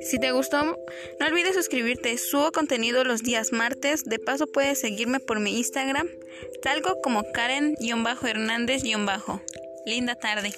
Si te gustó, no olvides suscribirte. Subo contenido los días martes. De paso puedes seguirme por mi Instagram, talgo como Karen-Hernández- Linda tarde.